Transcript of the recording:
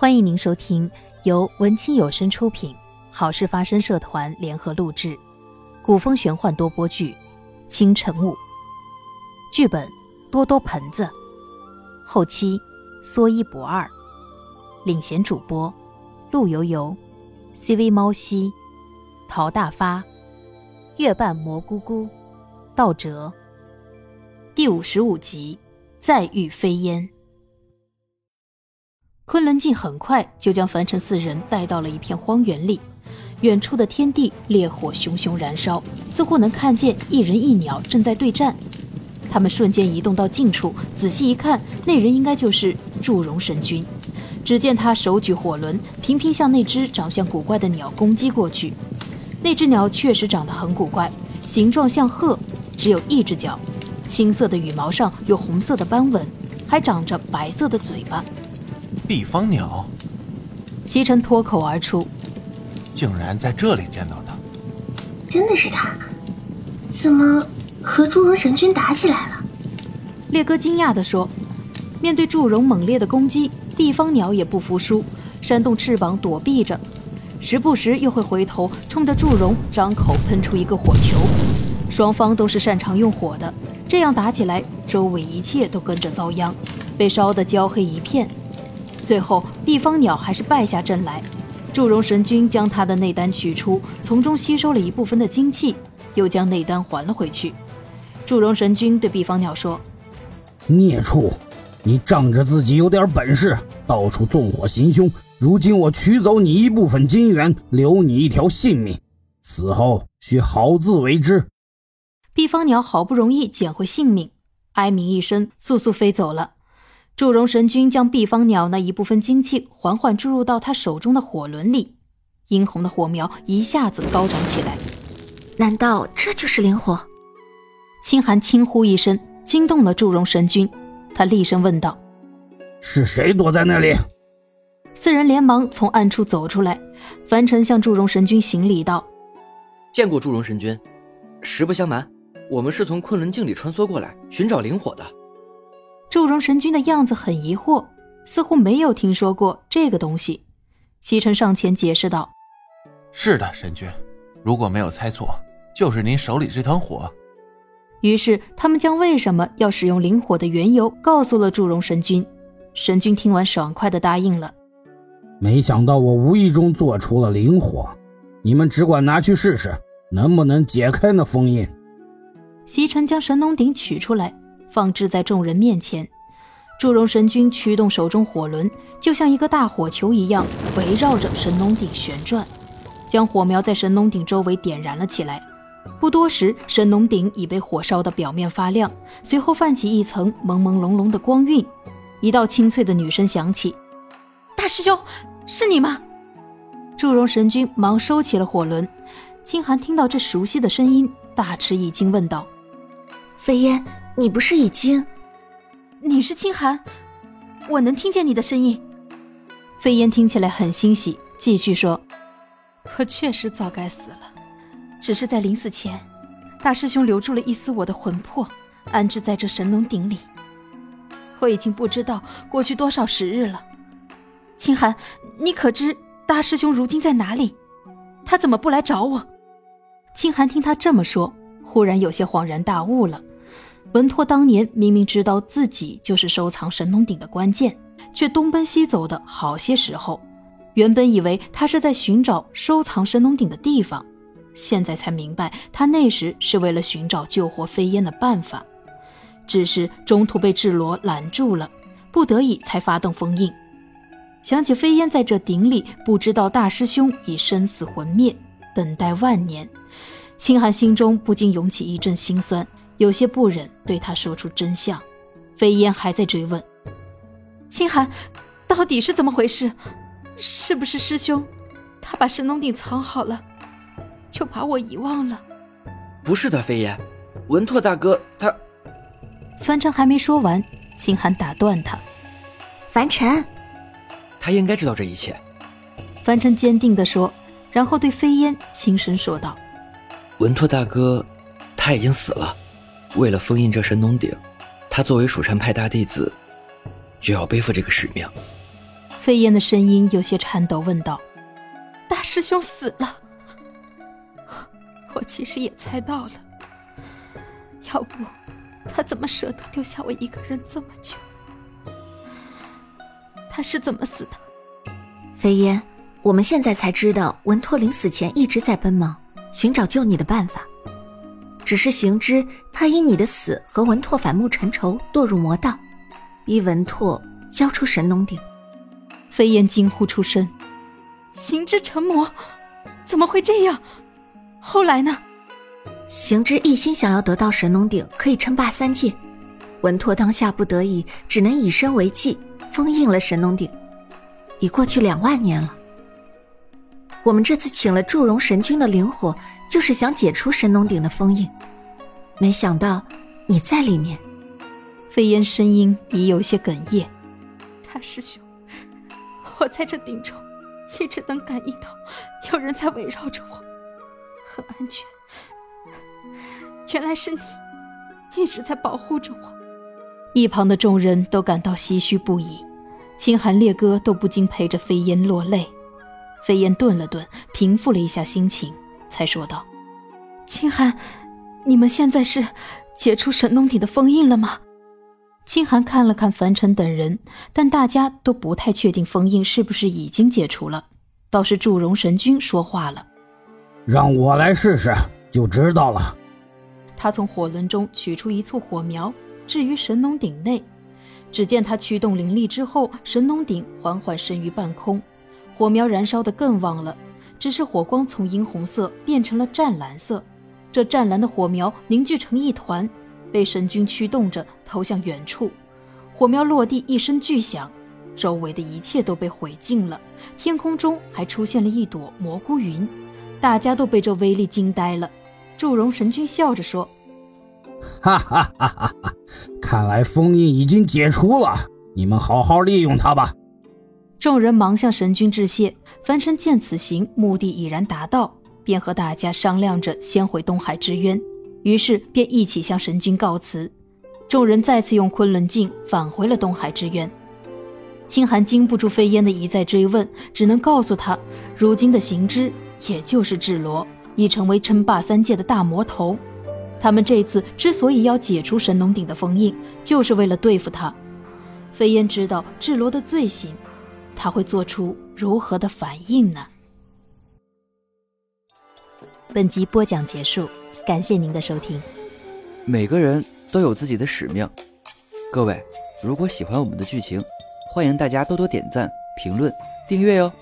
欢迎您收听由文清有声出品、好事发生社团联合录制、古风玄幻多播剧《清晨雾》，剧本多多盆子，后期说一不二，领衔主播陆游游、CV 猫西、陶大发、月半蘑菇菇、道哲。第五十五集，再遇飞烟。昆仑镜很快就将凡尘四人带到了一片荒原里，远处的天地烈火熊熊燃烧，似乎能看见一人一鸟正在对战。他们瞬间移动到近处，仔细一看，那人应该就是祝融神君。只见他手举火轮，频频向那只长相古怪的鸟攻击过去。那只鸟确实长得很古怪，形状像鹤，只有一只脚，青色的羽毛上有红色的斑纹，还长着白色的嘴巴。毕方鸟，西沉脱口而出：“竟然在这里见到他，真的是他？怎么和祝融神君打起来了？”烈哥惊讶地说：“面对祝融猛烈的攻击，毕方鸟也不服输，扇动翅膀躲避着，时不时又会回头冲着祝融张口喷出一个火球。双方都是擅长用火的，这样打起来，周围一切都跟着遭殃，被烧得焦黑一片。”最后，毕方鸟还是败下阵来。祝融神君将他的内丹取出，从中吸收了一部分的精气，又将内丹还了回去。祝融神君对毕方鸟说：“孽畜，你仗着自己有点本事，到处纵火行凶。如今我取走你一部分金元，留你一条性命，死后需好自为之。”毕方鸟好不容易捡回性命，哀鸣一声，速速飞走了。祝融神君将毕方鸟那一部分精气缓缓注入到他手中的火轮里，殷红的火苗一下子高涨起来。难道这就是灵火？清寒轻呼一声，惊动了祝融神君。他厉声问道：“是谁躲在那里？”四人连忙从暗处走出来。凡尘向祝融神君行礼道：“见过祝融神君。实不相瞒，我们是从昆仑镜里穿梭过来寻找灵火的。”祝融神君的样子很疑惑，似乎没有听说过这个东西。西城上前解释道：“是的，神君，如果没有猜错，就是您手里这团火。”于是他们将为什么要使用灵火的缘由告诉了祝融神君。神君听完，爽快的答应了。没想到我无意中做出了灵火，你们只管拿去试试，能不能解开那封印。西城将神农鼎取出来。放置在众人面前，祝融神君驱动手中火轮，就像一个大火球一样，围绕着神农鼎旋转，将火苗在神农鼎周围点燃了起来。不多时，神农鼎已被火烧得表面发亮，随后泛起一层朦朦胧胧的光晕。一道清脆的女声响起：“大师兄，是你吗？”祝融神君忙收起了火轮。清寒听到这熟悉的声音，大吃一惊，问道：“飞烟。”你不是已经？你是清寒，我能听见你的声音。飞烟听起来很欣喜，继续说：“我确实早该死了，只是在临死前，大师兄留住了一丝我的魂魄，安置在这神农鼎里。我已经不知道过去多少时日了。清寒，你可知大师兄如今在哪里？他怎么不来找我？”清寒听他这么说，忽然有些恍然大悟了。文拓当年明明知道自己就是收藏神农鼎的关键，却东奔西走的好些时候。原本以为他是在寻找收藏神农鼎的地方，现在才明白，他那时是为了寻找救活飞烟的办法，只是中途被智罗拦住了，不得已才发动封印。想起飞烟在这鼎里，不知道大师兄已生死魂灭，等待万年，清寒心中不禁涌起一阵心酸。有些不忍对他说出真相，飞烟还在追问：“清寒，到底是怎么回事？是不是师兄他把神农鼎藏好了，就把我遗忘了？”“不是的，飞烟，文拓大哥他……”凡尘还没说完，清寒打断他：“凡尘，他应该知道这一切。”凡尘坚定地说，然后对飞烟轻声说道：“文拓大哥，他已经死了。”为了封印这神农鼎，他作为蜀山派大弟子，就要背负这个使命。飞燕的声音有些颤抖，问道：“大师兄死了，我其实也猜到了，要不他怎么舍得丢下我一个人这么久？他是怎么死的？”飞燕，我们现在才知道，文拓临死前一直在奔忙，寻找救你的办法。只是行之，他因你的死和文拓反目成仇，堕入魔道，逼文拓交出神农鼎。飞燕惊呼出声：“行之成魔，怎么会这样？后来呢？”行之一心想要得到神农鼎，可以称霸三界。文拓当下不得已，只能以身为祭，封印了神农鼎。已过去两万年了。我们这次请了祝融神君的灵火。就是想解除神农鼎的封印，没想到你在里面。飞烟声音已有些哽咽。大师兄，我在这鼎中一直能感应到有人在围绕着我，很安全。原来是你一直在保护着我。一旁的众人都感到唏嘘不已，清寒烈哥都不禁陪着飞烟落泪。飞燕顿了顿，平复了一下心情。才说道：“清寒，你们现在是解除神农鼎的封印了吗？”清寒看了看凡尘等人，但大家都不太确定封印是不是已经解除了。倒是祝融神君说话了：“让我来试试，就知道了。”他从火轮中取出一簇火苗，置于神农鼎内。只见他驱动灵力之后，神农鼎缓缓升于半空，火苗燃烧得更旺了。只是火光从殷红色变成了湛蓝色，这湛蓝的火苗凝聚成一团，被神君驱动着投向远处。火苗落地一声巨响，周围的一切都被毁尽了，天空中还出现了一朵蘑菇云，大家都被这威力惊呆了。祝融神君笑着说：“哈哈哈哈哈，看来封印已经解除了，你们好好利用它吧。”众人忙向神君致谢。凡尘见此行目的已然达到，便和大家商量着先回东海之渊。于是便一起向神君告辞。众人再次用昆仑镜返回了东海之渊。清寒经不住飞烟的一再追问，只能告诉他，如今的行之，也就是智罗，已成为称霸三界的大魔头。他们这次之所以要解除神农鼎的封印，就是为了对付他。飞烟知道智罗的罪行。他会做出如何的反应呢？本集播讲结束，感谢您的收听。每个人都有自己的使命，各位如果喜欢我们的剧情，欢迎大家多多点赞、评论、订阅哟。